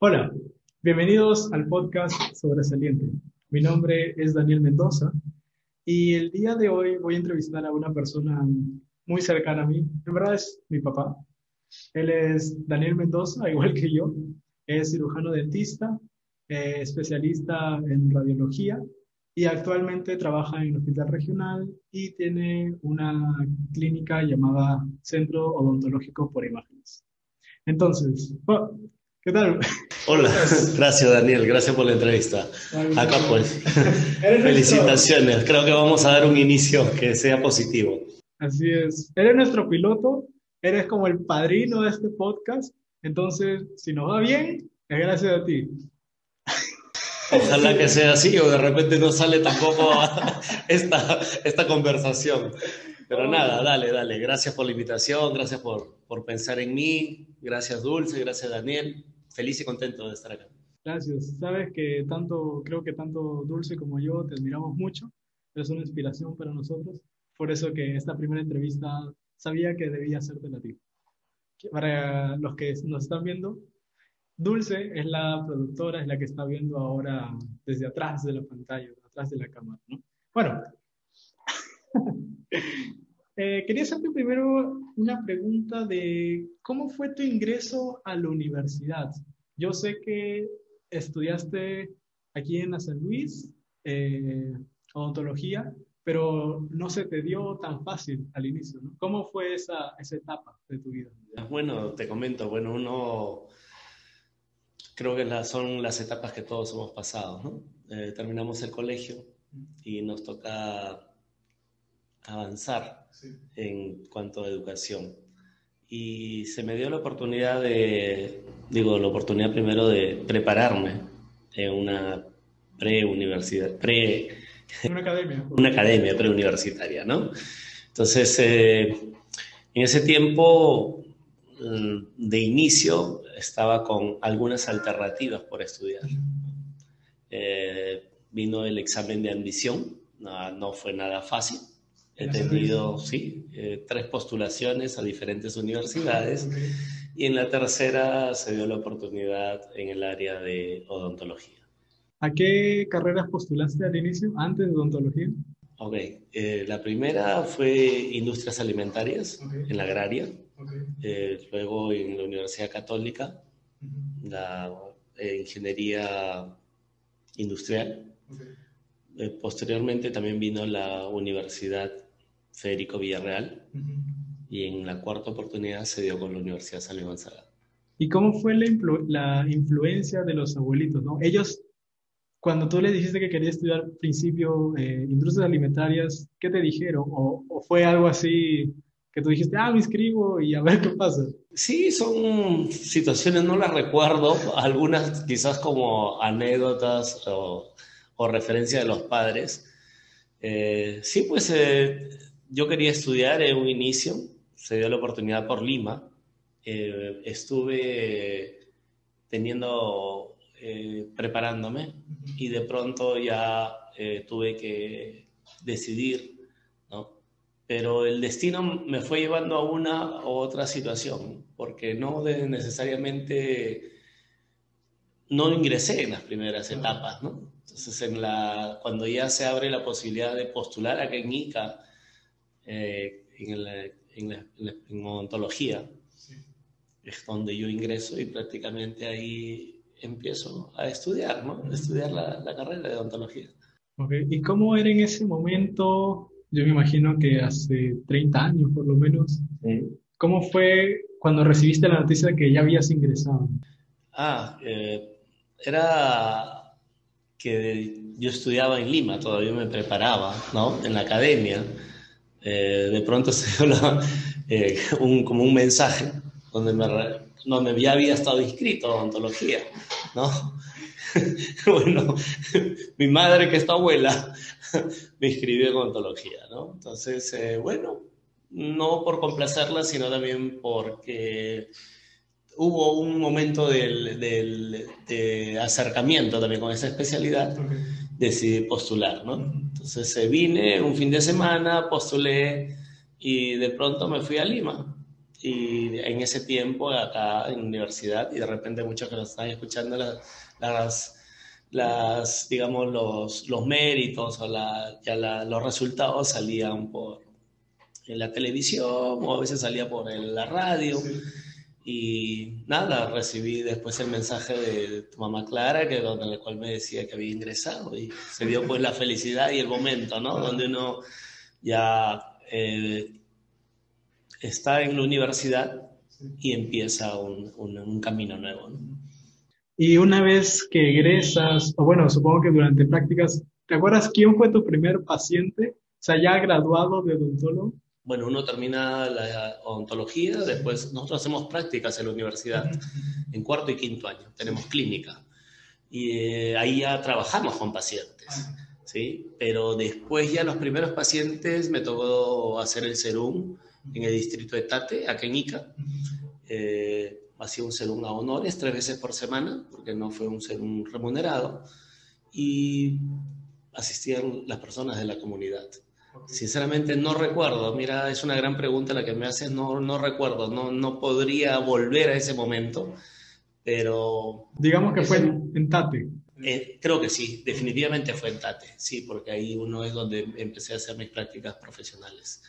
Hola, bienvenidos al podcast Sobresaliente. Mi nombre es Daniel Mendoza y el día de hoy voy a entrevistar a una persona muy cercana a mí. En verdad es mi papá. Él es Daniel Mendoza, igual que yo. Es cirujano dentista, eh, especialista en radiología y actualmente trabaja en el hospital regional y tiene una clínica llamada Centro Odontológico por Imágenes. Entonces, ¿qué tal? Hola, gracias Daniel, gracias por la entrevista. Acá pues, felicitaciones, creo que vamos a dar un inicio que sea positivo. Así es, eres nuestro piloto, eres como el padrino de este podcast, entonces si nos va bien, es gracias a ti. Ojalá que sea así o de repente no sale tampoco esta, esta conversación. Pero nada, dale, dale. Gracias por la invitación, gracias por, por pensar en mí, gracias Dulce, gracias Daniel. Feliz y contento de estar acá. Gracias. Sabes que tanto, creo que tanto Dulce como yo te admiramos mucho. Eres una inspiración para nosotros. Por eso que esta primera entrevista sabía que debía hacerte la ti. Para los que nos están viendo, Dulce es la productora, es la que está viendo ahora desde atrás de la pantalla, atrás de la cámara, ¿no? Bueno, eh, quería hacerte primero una pregunta de cómo fue tu ingreso a la universidad. Yo sé que estudiaste aquí en San Luis, eh, odontología, pero no se te dio tan fácil al inicio, ¿no? ¿Cómo fue esa, esa etapa de tu vida? Bueno, te comento, bueno, uno creo que son las etapas que todos hemos pasado. ¿no? Eh, terminamos el colegio y nos toca avanzar en cuanto a educación. Y se me dio la oportunidad de, digo, la oportunidad primero de prepararme en una pre-universidad, pre... Una academia. Una academia preuniversitaria, ¿no? Entonces, eh, en ese tiempo Mm, de inicio estaba con algunas alternativas por estudiar. Eh, vino el examen de admisión, no, fue nada fácil. He tenido, sí, eh, tres postulaciones a diferentes universidades y en la tercera se dio la oportunidad en el área de odontología. ¿A qué carreras postulaste al inicio, antes de odontología? Ok, eh, la primera fue industrias alimentarias en la agraria. Eh, luego en la Universidad Católica, la eh, ingeniería industrial. Posteriormente también vino la Universidad Federico Villarreal y en la cuarta oportunidad se dio con la Universidad San Gonzaga. ¿Y cómo fue la, la, influencia de los abuelitos? ¿no? Ellos, cuando tú les dijiste que querías estudiar principio industrias alimentarias, ¿qué te dijeron? ¿O, ¿O, fue algo así que tú dijiste, ah, me inscribo y a ver qué pasa? Sí, son situaciones, no las recuerdo, algunas quizás como anécdotas o, o referencia de los padres. Eh, sí, pues eh, yo quería estudiar en un inicio, se dio la oportunidad por Lima, eh, estuve teniendo, preparándome y de pronto ya tuve que decidir pero el destino me fue llevando a una u otra situación, porque no necesariamente no ingresé en las primeras etapas, ¿no? Entonces, en la, cuando ya se abre la posibilidad de postular acá en ICA, eh, en, la, en, odontología, es donde yo ingreso y prácticamente ahí empiezo a estudiar, ¿no? A estudiar la, la carrera de odontología. Okay. ¿Y cómo era en ese momento yo me imagino que hace 30 años por lo menos. ¿Cómo fue cuando recibiste la noticia de que ya habías ingresado? Ah, eh, era que yo estudiaba en Lima, todavía me preparaba, ¿no? En la academia. Eh, de pronto se dio eh, un, como un mensaje donde, me, donde ya había estado inscrito a odontología, ¿no? bueno, mi madre, que es tu abuela, me inscribió en ontología, ¿no? Entonces, eh, bueno, no por complacerla, sino también porque hubo un momento del, de acercamiento también con esa especialidad, decidí postular, ¿no? Entonces eh, vine un fin de semana, postulé y de pronto me fui a Lima. y en ese tiempo acá en la universidad y de repente muchos que nos están escuchando las, las, digamos los, los méritos o la, ya los resultados salían por en la televisión o a veces salía por la radio y nada, recibí después el mensaje de tu mamá Clara, que donde el cual me decía que había ingresado y se dio pues la felicidad y el momento, ¿no? Donde uno ya eh, está en la universidad y empieza un, un, camino nuevo. Y una vez que egresas, o bueno, supongo que durante prácticas, ¿te acuerdas quién fue tu primer paciente? O sea, ya graduado de odontólogo. Bueno, uno termina la odontología, después nosotros hacemos prácticas en la universidad, en cuarto y quinto año, tenemos clínica. Y eh, ahí ya trabajamos con pacientes. ¿sí? Pero después ya los primeros pacientes me tocó hacer el serum en el distrito de Tate, acá en Ica. Eh, hacía un serum a honores tres veces por semana, porque no fue un serum remunerado, y asistían las personas de la comunidad. Sinceramente no recuerdo, mira, es una gran pregunta la que me haces, no, no recuerdo, no, no podría volver a ese momento, pero... Digamos que fue en Tate. Eh, creo que sí, definitivamente fue en Tate, sí, porque ahí uno es donde empecé a hacer mis prácticas profesionales.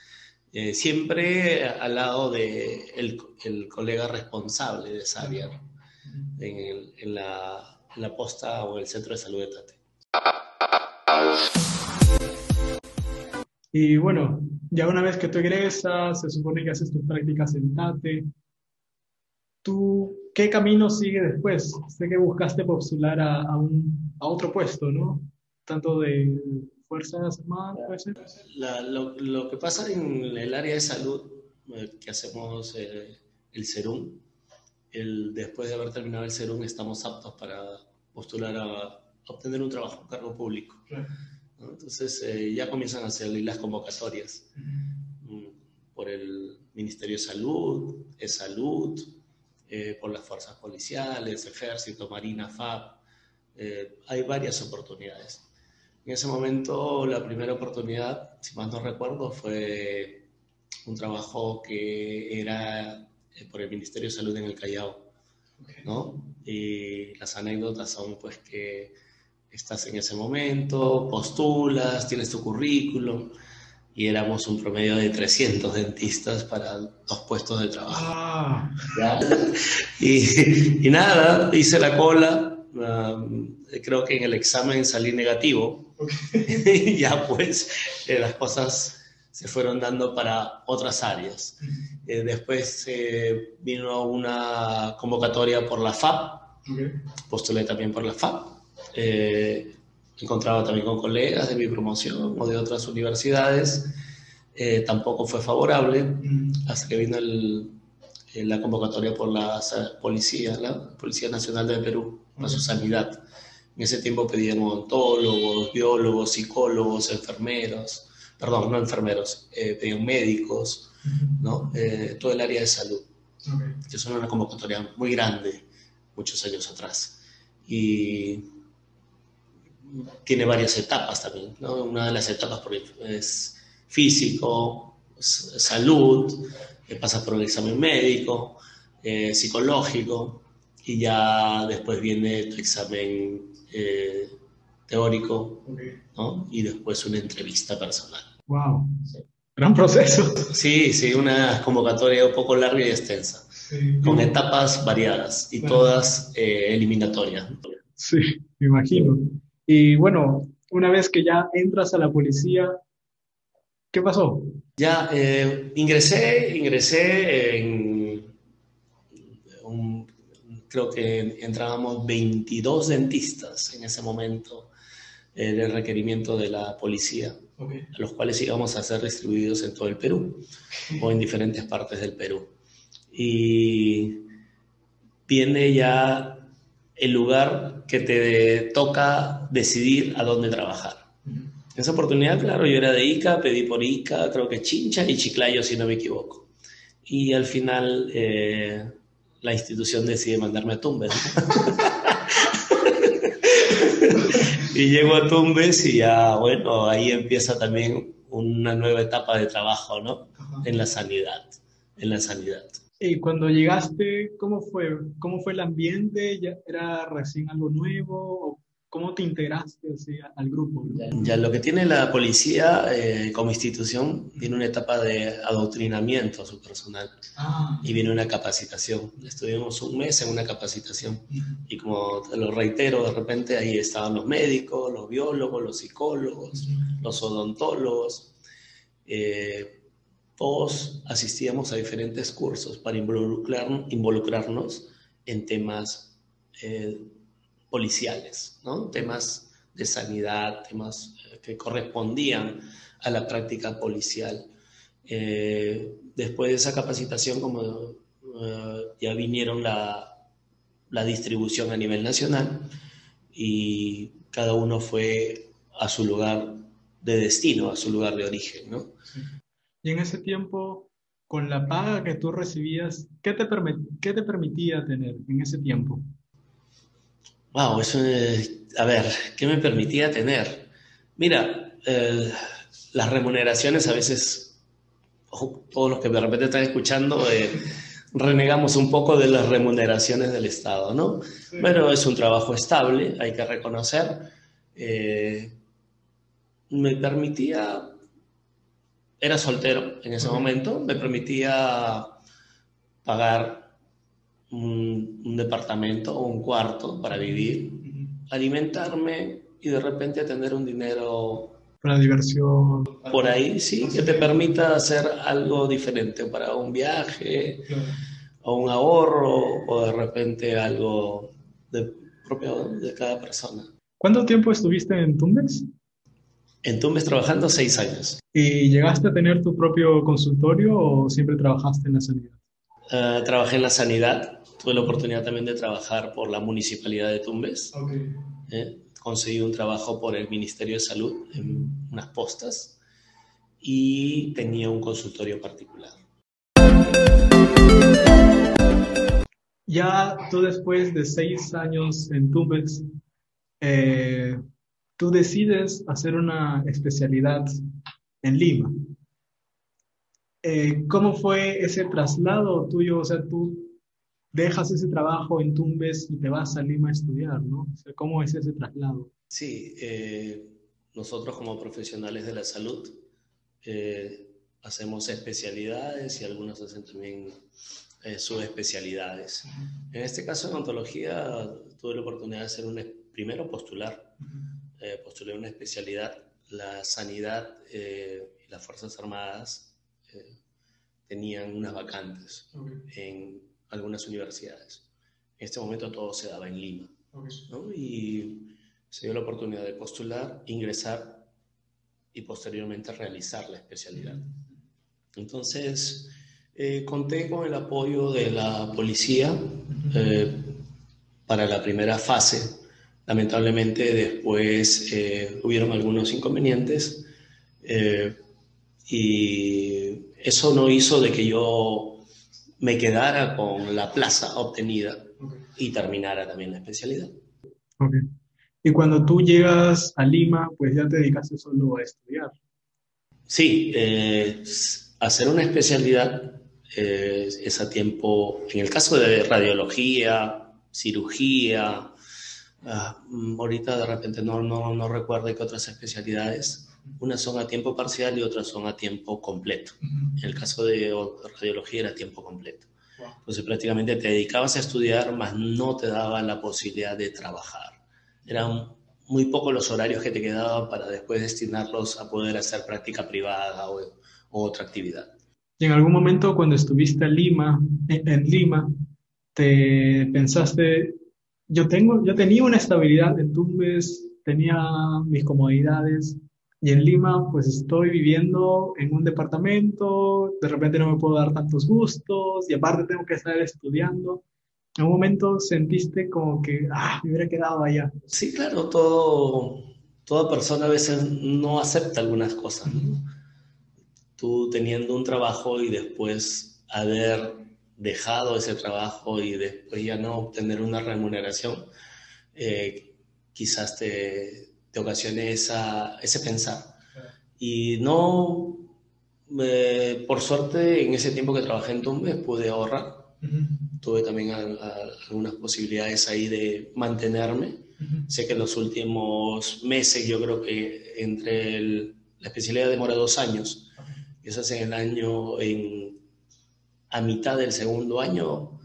Eh, siempre al lado de el, el, colega responsable de en, en, la, en, la, posta o el centro de salud de Tate. Y bueno, ya una vez que tú egresas, se supone que haces tus prácticas en Tate. ¿Tú qué camino sigue después? Sé que buscaste postular a, a, un, a otro puesto, ¿no? Tanto de Fuerzas Armadas, lo, lo, que pasa en el área de salud, eh, que hacemos eh, el serum, el, después de haber terminado el serum estamos aptos para postular a, obtener un trabajo, un cargo público. Entonces eh, ya comienzan a hacer las convocatorias mm, por el Ministerio de Salud, de Salud, por las fuerzas policiales, Ejército, Marina, FAB. hay varias oportunidades. En ese momento, la primera oportunidad, si más no recuerdo, fue un trabajo que era eh, por el Ministerio de Salud en el Callao, ¿no? Y las anécdotas son pues que estás en ese momento, postulas, tienes tu currículum y éramos un promedio de 300 dentistas para dos puestos de trabajo. Ah. Y, y, nada, hice la cola, creo que en el examen salí negativo. y ya pues eh, las cosas se fueron dando para otras áreas. Eh, después eh, vino una convocatoria por la FAP, postulé también por la FAP. Encontraba también con colegas de mi promoción o de otras universidades. tampoco fue favorable hasta que vino la convocatoria por la policía, la Policía Nacional de Perú a su sanidad. En ese tiempo pedían odontólogos, biólogos, psicólogos, enfermeros, perdón, no enfermeros, eh, pedían médicos, ¿no? Eh, todo el área de salud. Okay. Es una convocatoria muy grande, muchos años atrás. Y tiene varias etapas también, ¿no? Una de las etapas es físico, salud, eh, pasa por el examen médico, eh, psicológico, y ya después viene tu examen eh, teórico ¿no? y después una entrevista personal. ¡Wow! Gran proceso. Sí, sí, una convocatoria un poco larga y extensa, con etapas variadas y todas eh, eliminatorias. Sí, me imagino. Y bueno, una vez que ya entras a la policía, ¿qué pasó? Ya eh, ingresé, ingresé en creo que entrábamos 22 dentistas en ese momento eh, del requerimiento de la policía, a los cuales íbamos a ser distribuidos en todo el Perú o en diferentes partes del Perú. Y viene ya el lugar que te toca decidir a dónde trabajar. En esa oportunidad, claro, yo era de Ica, pedí por Ica, creo que Chincha y Chiclayo, si no me equivoco. Y al final eh, la institución decide mandarme a Tumbes. y llego a Tumbes y ya, bueno, ahí empieza también una nueva etapa de trabajo, ¿no? En la sanidad. en la sanidad. Y cuando llegaste, ¿cómo fue? ¿Cómo fue el ambiente? ¿Ya ¿Era recién algo nuevo? ¿Cómo te integraste así, al grupo? Ya, lo que tiene la policía eh, como institución, tiene una etapa de adoctrinamiento a su personal ah. y viene una capacitación. Estuvimos un mes en una capacitación y como te lo reitero, de repente ahí estaban los médicos, los biólogos, los psicólogos, los odontólogos. Eh, todos asistíamos a diferentes cursos para involucrar, involucrarnos en temas eh, policiales, ¿no? temas de sanidad, temas eh, que correspondían a la práctica policial. Eh, después de esa capacitación, como ya vinieron la, la, distribución a nivel nacional y cada uno fue a su lugar de destino, a su lugar de origen. ¿no? Y en ese tiempo, con la paga que tú recibías, ¿qué te, qué te permitía tener en ese tiempo? Wow, eso, a ver, ¿qué me permitía tener? Mira, eh, las remuneraciones a veces, todos los que de repente están escuchando, eh, renegamos un poco de las remuneraciones del Estado, ¿no? Pero es un trabajo estable, hay que reconocer. Eh, me permitía, era soltero en ese momento, me permitía pagar un, departamento o un cuarto para vivir, alimentarme y de repente tener un dinero para diversión. Por ahí, sí, que te permita hacer algo diferente para un viaje o un ahorro o de repente algo de, propio de cada persona. ¿Cuánto tiempo estuviste en Tumbes? En Tumbes trabajando seis años. ¿Y llegaste a tener tu propio consultorio o siempre trabajaste en la sanidad? Eh, trabajé en la sanidad, tuve la oportunidad también de trabajar por la municipalidad de Tumbes. Eh, conseguí un trabajo por el Ministerio de Salud en unas postas y tenía un consultorio particular. Ya tú después de seis años en Tumbes, eh, tú decides hacer una especialidad en Lima. Eh, ¿cómo fue ese traslado tuyo? O sea, tú dejas ese trabajo en Tumbes y te vas a Lima a estudiar, ¿no? O sea, ¿cómo es ese traslado? Sí, eh, nosotros como profesionales de la salud eh, hacemos especialidades y algunos hacen también subespecialidades. En este caso, en ontología, tuve la oportunidad de hacer un, primero postular, postulé una especialidad, la sanidad y las Fuerzas Armadas tenían unas vacantes en algunas universidades. En este momento todo se daba en Lima. Y se dio la oportunidad de postular, ingresar y posteriormente realizar la especialidad. Entonces, eh, conté con el apoyo de la policía eh, para la primera fase. Lamentablemente después eh, hubieron algunos inconvenientes y eso no hizo de que yo me quedara con la plaza obtenida y terminara también la especialidad. Okay. Y cuando tú llegas a Lima, pues ya te dedicaste solo a estudiar. Sí, eh, hacer una especialidad eh, es a tiempo, en el caso de radiología, cirugía, ah, ahorita de repente no, no, no recuerdo qué otras especialidades, unas son a tiempo parcial y otras son a tiempo completo. En el caso de radiología era tiempo completo. Entonces prácticamente te dedicabas a estudiar, mas no te daban la posibilidad de trabajar. Eran muy pocos los horarios que te quedaban para después destinarlos a poder hacer práctica privada o, otra actividad. Y en algún momento cuando estuviste en Lima, en Lima, te pensaste, yo tengo, yo tenía una estabilidad en Tumbes, tenía mis comodidades, y en Lima, pues estoy viviendo en un departamento, de repente no me puedo dar tantos gustos y aparte tengo que estar estudiando. ¿En un momento sentiste como que, ah, me hubiera quedado allá? Sí, claro, todo, toda persona a veces no acepta algunas cosas. Tú teniendo un trabajo y después haber dejado ese trabajo y después ya no obtener una remuneración, eh, quizás te, te ocasione esa, ese pensar. Y no, Eh, por suerte, en ese tiempo que trabajé en Tumbes pude ahorrar. Tuve también algunas posibilidades ahí de mantenerme. Sé que en los últimos meses, yo creo que entre la especialidad demora dos años. Y eso hace en el año, en, a mitad del segundo año,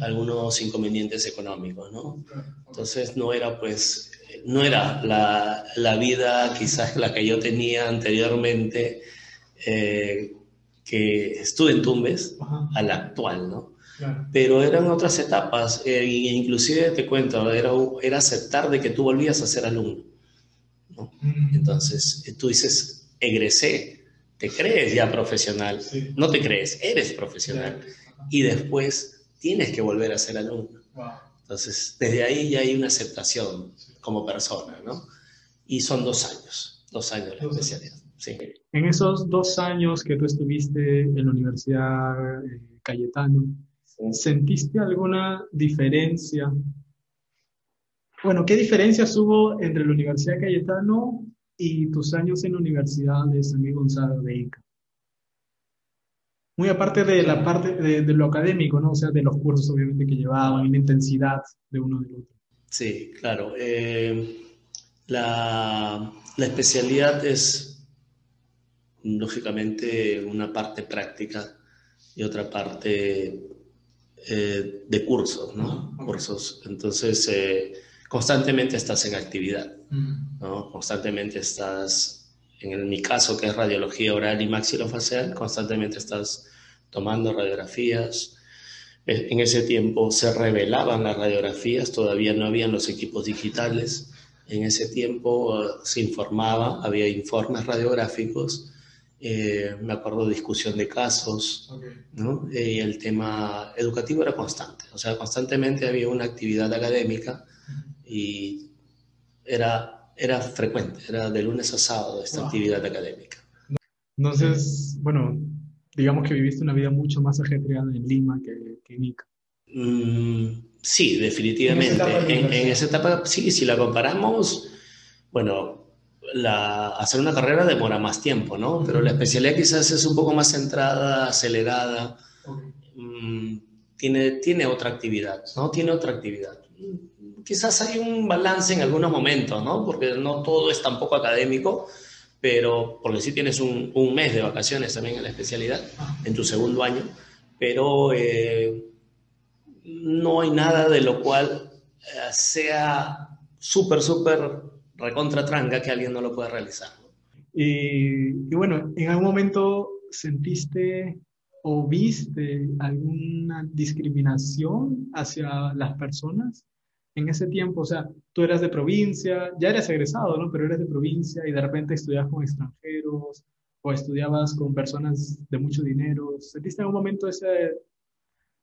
algunos inconvenientes económicos, ¿no? Entonces no era pues, no era la, la vida quizás la que yo tenía anteriormente, eh, que estuve en Tumbes, a la actual, ¿no? Pero eran otras etapas, e inclusive te cuento, era, era aceptar de que tú volvías a ser alumno. ¿no? Entonces, tú dices, egresé, te crees ya profesional, no te crees, eres profesional. Y después tienes que volver a ser alumno. Entonces, desde ahí ya hay una aceptación como persona, ¿no? Y son dos años, dos años la especialidad. Sí. En esos dos años que tú estuviste en la Universidad eh, Cayetano, ¿sentiste alguna diferencia? Bueno, ¿qué diferencias hubo entre la Universidad Cayetano y tus años en la Universidad de San Miguel Gonzalo de Ica? Muy aparte de la parte de, lo académico, ¿no? O sea, de los cursos obviamente que llevaban y la intensidad de uno del otro. Sí, claro. Eh, la, la especialidad es, lógicamente, una parte práctica y otra parte eh, de cursos, ¿no? Cursos. Entonces, eh, constantemente estás en actividad, mm. ¿no? Constantemente estás en mi caso, que es radiología oral y maxilofacial, constantemente estás tomando radiografías. En ese tiempo se revelaban las radiografías, todavía no habían los equipos digitales. En ese tiempo uh, se informaba, había informes radiográficos. Eh, me acuerdo de discusión de casos, ¿no? y el tema educativo era constante, o sea, constantemente había una actividad académica y era era frecuente, era de lunes a sábado esta actividad académica. Entonces, bueno, digamos que viviste una vida mucho más ajetreada en Lima que, en Ica. Mm, sí, definitivamente. En esa, etapa, sí, si la comparamos, bueno, la, hacer una carrera demora más tiempo, ¿no? Pero la especialidad quizás es un poco más centrada, acelerada, mm, tiene, tiene otra actividad, ¿no? Tiene otra actividad quizás hay un balance en algunos momentos, ¿no? Porque no todo es tampoco académico, pero porque sí tienes un, un mes de vacaciones también en la especialidad, en tu segundo año, pero eh, no hay nada de lo cual eh, sea súper, súper recontra tranca que alguien no lo pueda realizar. Y, y bueno, ¿en algún momento sentiste o viste alguna discriminación hacia las personas en ese tiempo, o sea, tú eras de provincia, ya eres egresado, ¿no? Pero eres de provincia y de repente estudiabas con extranjeros o estudiabas con personas de mucho dinero. ¿Sentiste en algún momento ese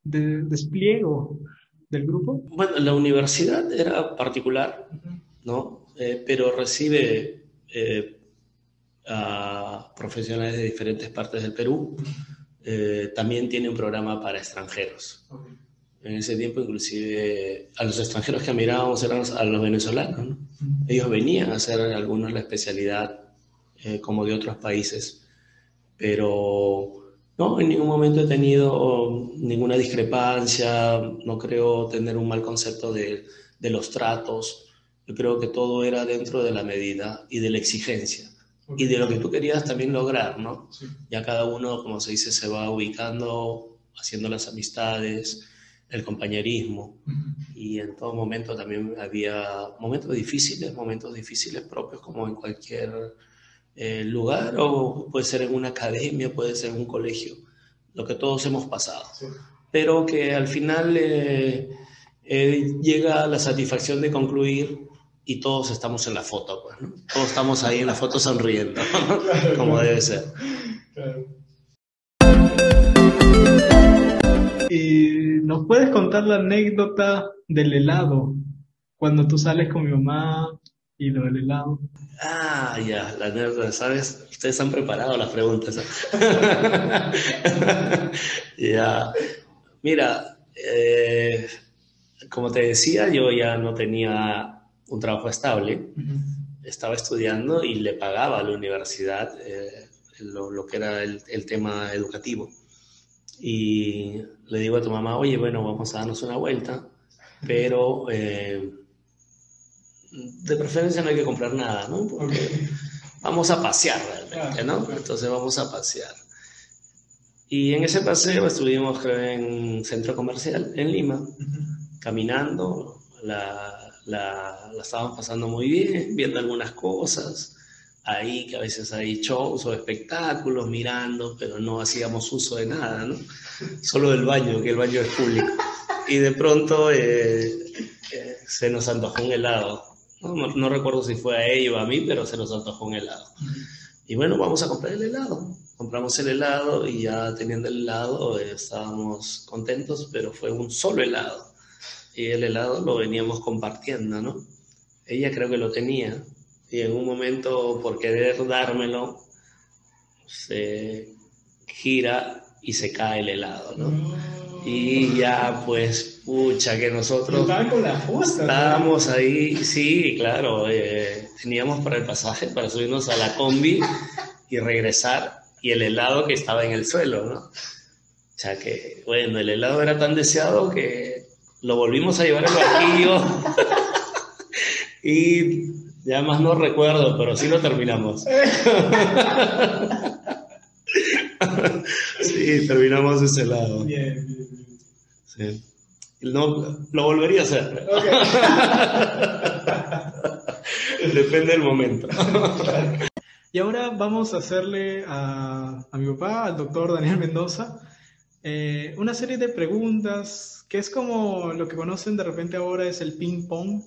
de, despliego del grupo? Bueno, la universidad era particular, ¿no? Eh, pero recibe eh, a profesionales de diferentes partes del Perú. Eh, también tiene un programa para extranjeros. En ese tiempo, inclusive, a los extranjeros que mirábamos eran a los venezolanos. Ellos venían a hacer algunos la especialidad eh, como de otros países, pero no, en ningún momento he tenido ninguna discrepancia, no creo tener un mal concepto de, de los tratos. Yo creo que todo era dentro de la medida y de la exigencia y de lo que tú querías también lograr, ¿no? Ya cada uno, como se dice, se va ubicando, haciendo las amistades, el compañerismo. Y en todo momento también había momentos difíciles, momentos difíciles propios como en cualquier eh, lugar o puede ser en una academia, puede ser en un colegio, lo que todos hemos pasado. Pero que al final eh, eh, llega la satisfacción de concluir y todos estamos en la foto, pues, Todos estamos ahí en la foto sonriendo, como debe ser. Y nos puedes contar la anécdota del helado, cuando tú sales con mi mamá y lo del helado. Ah, ya, la anécdota, ¿sabes? Ustedes han preparado las preguntas. ya, mira, eh, como te decía, yo ya no tenía un trabajo estable, estaba estudiando y le pagaba a la universidad. Eh, lo, lo que era el, el, tema educativo. Y le digo a tu mamá, oye, bueno, vamos a darnos una vuelta, pero eh, de preferencia no hay que comprar nada, ¿no? Porque vamos a pasear realmente, ¿no? Entonces vamos a pasear. Y en ese paseo estuvimos, creo, en un centro comercial en Lima, caminando, la, la, la estábamos pasando muy bien, viendo algunas cosas ahí, que a veces hay shows o espectáculos, mirando, pero no hacíamos uso de nada, ¿no? Solo del baño, que el baño es público. Y de pronto eh, eh, se nos antojó un helado. No, no, no, recuerdo si fue a ella o a mí, pero se nos antojó un helado. Y bueno, vamos a comprar el helado. Compramos el helado y ya teniendo el helado eh, estábamos contentos, pero fue un solo helado. Y el helado lo veníamos compartiendo, ¿no? Ella creo que lo tenía, y en un momento por querer dármelo se gira y se cae el helado, ¿no? Y ya pues, pucha, que nosotros Estaban con la justa, estábamos ahí, sí, claro, eh, teníamos para el pasaje, para subirnos a la combi y regresar, y el helado que estaba en el suelo, ¿no? O sea que, bueno, el helado era tan deseado que lo volvimos a llevar al barquillo y ya más no recuerdo, pero sí lo terminamos. sí, terminamos ese lado. Bien, bien, bien. Sí. No, lo volvería a hacer. Okay. Depende del momento. y ahora vamos a hacerle a, a mi papá, al doctor Daniel Mendoza, eh, una serie de preguntas que es como lo que conocen de repente ahora es el ping pong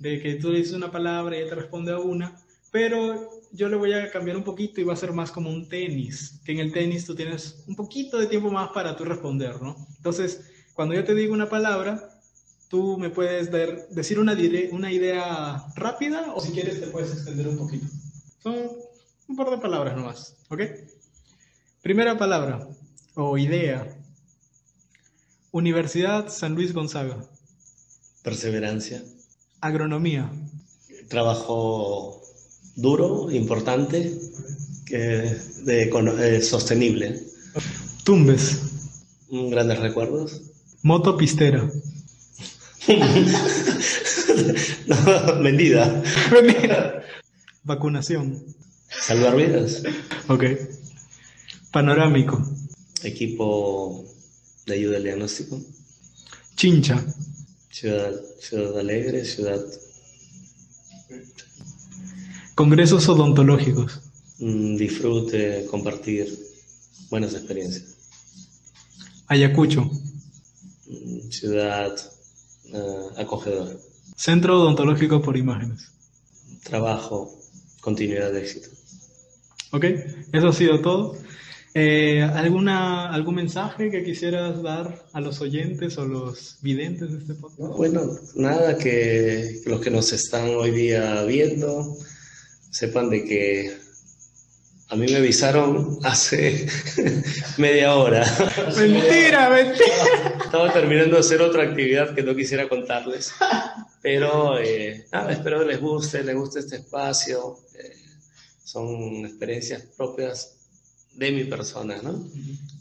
de que tú le dices una palabra y él te responde a una, pero yo le voy a cambiar un poquito y va a ser más como un tenis, que en el tenis tú tienes un poquito de tiempo más para tú responder, ¿no? Entonces, cuando yo te digo una palabra, tú me puedes ver, decir una, una idea rápida o si quieres te puedes extender un poquito. Son un par de palabras nomás, ¿ok? Primera palabra o idea. Universidad San Luis Gonzaga. Perseverancia. Agronomía. Trabajo duro, importante, de, eh, sostenible. Tumbes. Grandes recuerdos. Moto pistera. no, vendida. Vendida. Vacunación. Salvar vidas. Ok. Panorámico. Equipo de ayuda al diagnóstico. Chincha. Ciudad, ciudad alegre, ciudad. Congresos odontológicos. Mm, disfrute, compartir buenas experiencias. Ayacucho. Mm, ciudad uh, acogedora. Centro odontológico por imágenes. Trabajo, continuidad de éxito. Ok, eso ha sido todo. Eh, ¿alguna, ¿Algún mensaje que quisieras dar a los oyentes o los videntes de este podcast? No, bueno, nada, que los que nos están hoy día viendo sepan de que a mí me avisaron hace media hora. Mentira, mentira. Estaba terminando de hacer otra actividad que no quisiera contarles, pero eh, nada, espero que les guste, les guste este espacio. Eh, son experiencias propias de mi persona, ¿no?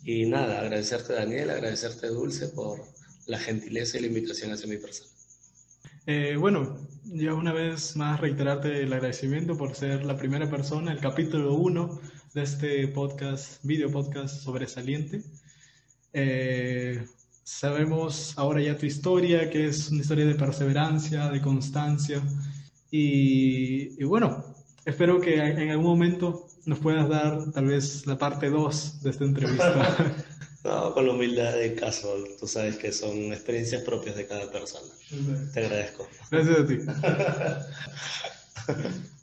Y nada, agradecerte Daniel, agradecerte Dulce por la gentileza y la invitación hacia mi persona. Eh, bueno, ya una vez más reiterarte el agradecimiento por ser la primera persona, el capítulo uno de este podcast, video podcast sobresaliente. Eh, sabemos ahora ya tu historia, que es una historia de perseverancia, de constancia. Y, y bueno, espero que en algún momento nos puedas dar tal vez la parte 2 de esta entrevista. no, con la humildad de caso, tú sabes que son experiencias propias de cada persona. Te agradezco. Gracias a ti.